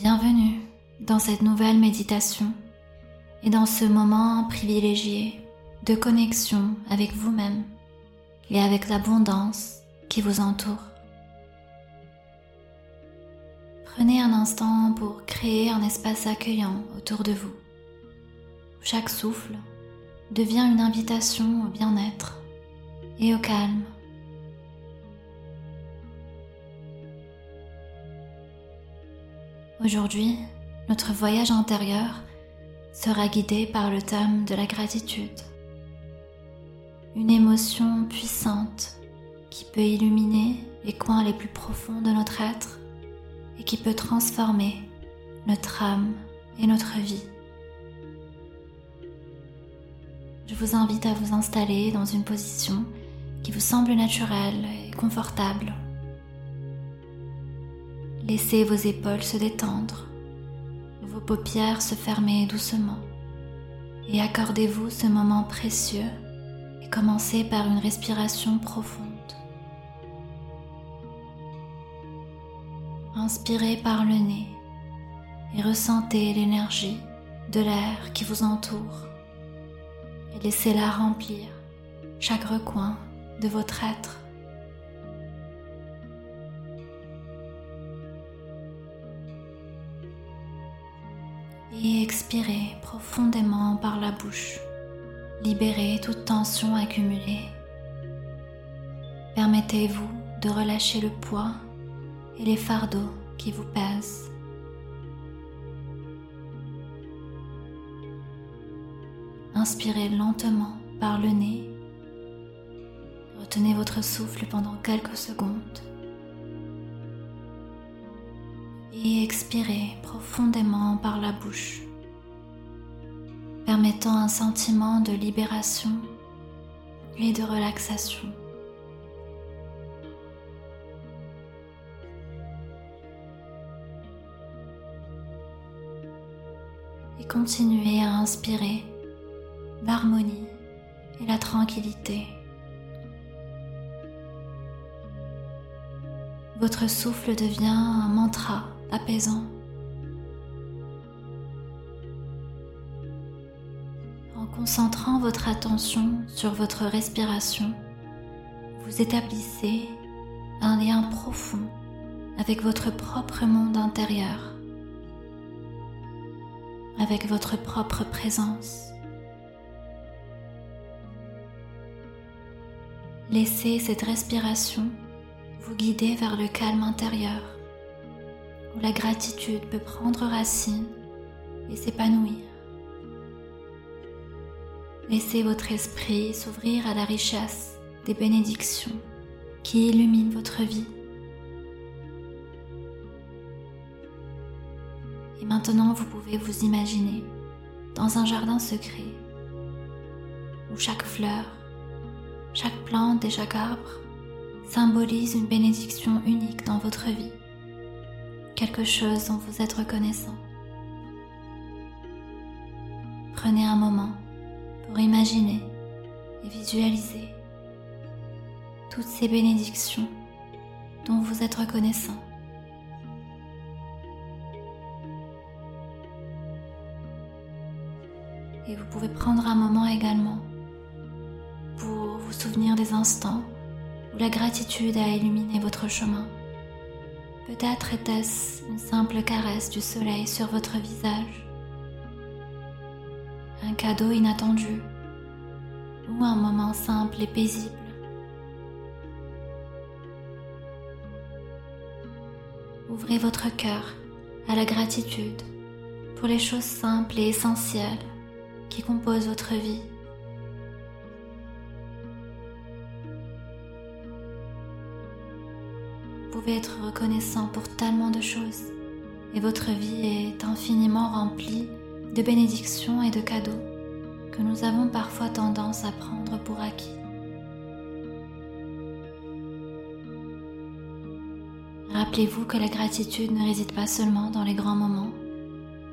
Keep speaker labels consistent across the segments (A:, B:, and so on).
A: Bienvenue dans cette nouvelle méditation et dans ce moment privilégié de connexion avec vous-même et avec l'abondance qui vous entoure. Prenez un instant pour créer un espace accueillant autour de vous. Chaque souffle devient une invitation au bien-être et au calme. Aujourd'hui, notre voyage intérieur sera guidé par le thème de la gratitude. Une émotion puissante qui peut illuminer les coins les plus profonds de notre être et qui peut transformer notre âme et notre vie. Je vous invite à vous installer dans une position qui vous semble naturelle et confortable. Laissez vos épaules se détendre, vos paupières se fermer doucement et accordez-vous ce moment précieux et commencez par une respiration profonde. Inspirez par le nez et ressentez l'énergie de l'air qui vous entoure et laissez-la remplir chaque recoin de votre être. Et expirez profondément par la bouche. Libérez toute tension accumulée. Permettez-vous de relâcher le poids et les fardeaux qui vous pèsent. Inspirez lentement par le nez. Retenez votre souffle pendant quelques secondes. Et expirez profondément par la bouche, permettant un sentiment de libération et de relaxation. et continuez à inspirer l'harmonie et la tranquillité. Votre souffle devient un mantra apaisant. En concentrant votre attention sur votre respiration, vous établissez un lien profond avec votre propre monde intérieur avec votre propre présence. Laissez cette respiration vous guider vers le calme intérieur, la gratitude peut prendre racine et s'épanouir. Laissez votre esprit s'ouvrir à la richesse des bénédictions qui illuminent votre vie. Et maintenant, vous pouvez vous imaginer dans un jardin secret où chaque fleur, chaque plante et chaque arbre symbolise une bénédiction unique dans votre vie, quelque chose dont vous êtes reconnaissant. Prenez un moment pour imaginer et visualiser toutes ces bénédictions dont vous êtes reconnaissant. Et vous pouvez prendre un moment également pour vous souvenir des instants où la gratitude a illuminé votre chemin. Peut-être était-ce une simple caresse du soleil sur votre visage, un cadeau inattendu ou un moment simple et paisible. Ouvrez votre cœur à la gratitude pour les choses simples et essentielles qui compose votre vie. Pouvez être reconnaissant pour tellement de choses et votre vie est infiniment remplie de bénédictions et de cadeaux que nous avons parfois tendance à prendre pour acquis. Rappelez-vous que la gratitude ne réside pas seulement dans les grands moments,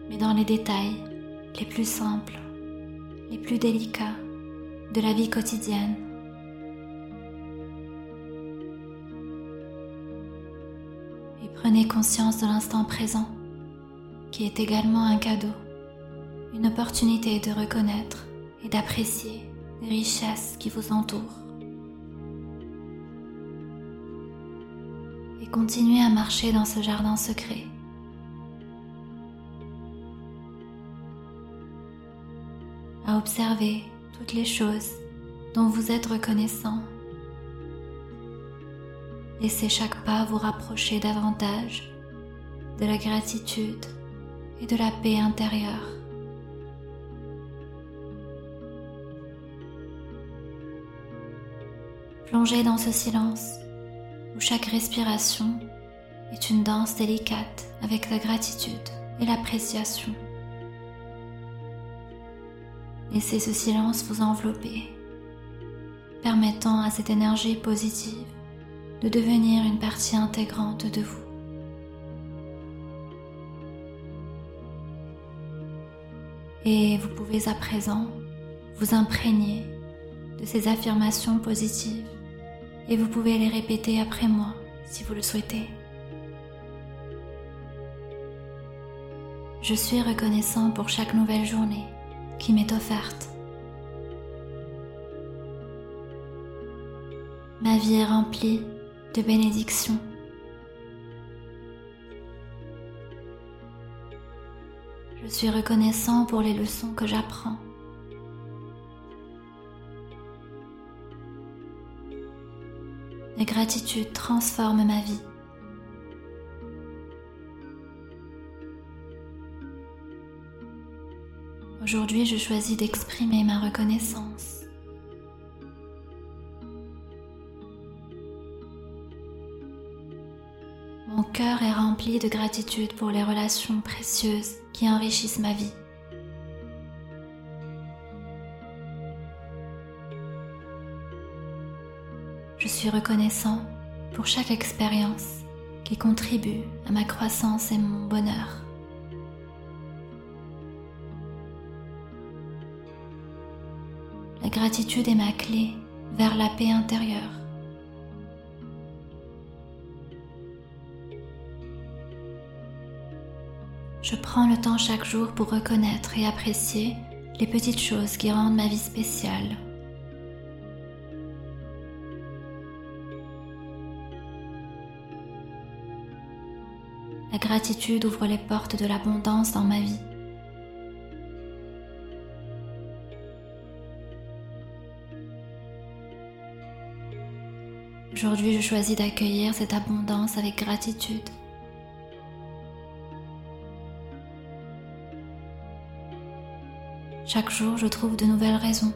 A: mais dans les détails les plus simples les plus délicats de la vie quotidienne. Prenez conscience de l'instant présent qui est également un cadeau, une opportunité de reconnaître et d'apprécier les richesses qui vous entourent. Et continuez à marcher dans ce jardin secret. À observer toutes les choses dont vous êtes reconnaissant. Laissez chaque pas vous rapprocher davantage de la gratitude et de la paix intérieure. Plongez dans ce silence où chaque respiration est une danse délicate avec la gratitude et l'appréciation. Laissez ce silence vous envelopper, permettant à cette énergie positive de devenir une partie intégrante de vous. Et vous pouvez à présent vous imprégner de ces affirmations positives et vous pouvez les répéter après moi si vous le souhaitez. Je suis reconnaissant pour chaque nouvelle journée qui m'est offerte. Ma vie est remplie de bénédictions. Je suis reconnaissant pour les leçons que j'apprends. La gratitude transforme ma vie. Aujourd'hui, je choisis d'exprimer ma reconnaissance. De gratitude pour les relations précieuses qui enrichissent ma vie. Je suis reconnaissant pour chaque expérience qui contribue à ma croissance et mon bonheur. La gratitude est ma clé vers la paix intérieure. Je prends le temps chaque jour pour reconnaître et apprécier les petites choses qui rendent ma vie spéciale. La gratitude ouvre les portes de l'abondance dans ma vie. Aujourd'hui, je choisis d'accueillir cette abondance avec gratitude. Chaque jour, je trouve de nouvelles raisons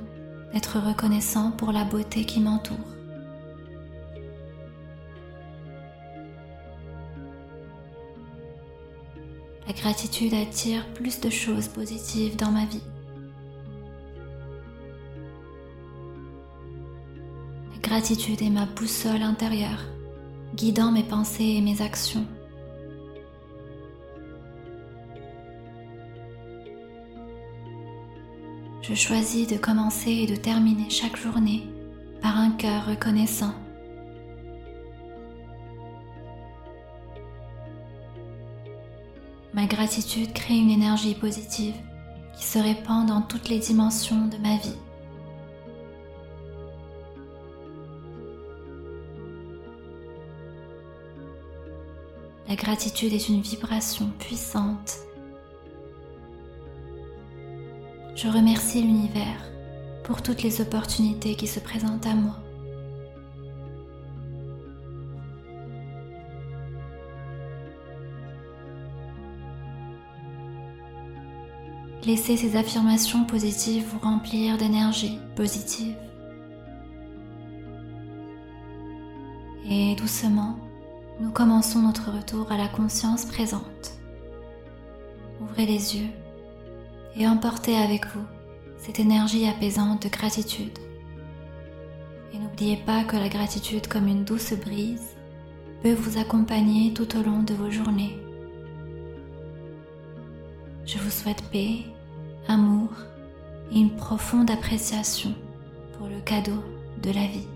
A: d'être reconnaissant pour la beauté qui m'entoure. La gratitude attire plus de choses positives dans ma vie. La gratitude est ma boussole intérieure, guidant mes pensées et mes actions. Je choisis de commencer et de terminer chaque journée par un cœur reconnaissant. Ma gratitude crée une énergie positive qui se répand dans toutes les dimensions de ma vie. La gratitude est une vibration puissante. Je remercie l'univers pour toutes les opportunités qui se présentent à moi. Laissez ces affirmations positives vous remplir d'énergie positive. Et doucement, nous commençons notre retour à la conscience présente. Ouvrez les yeux et emportez avec vous cette énergie apaisante de gratitude. Et n'oubliez pas que la gratitude comme une douce brise peut vous accompagner tout au long de vos journées. Je vous souhaite paix, amour et une profonde appréciation pour le cadeau de la vie.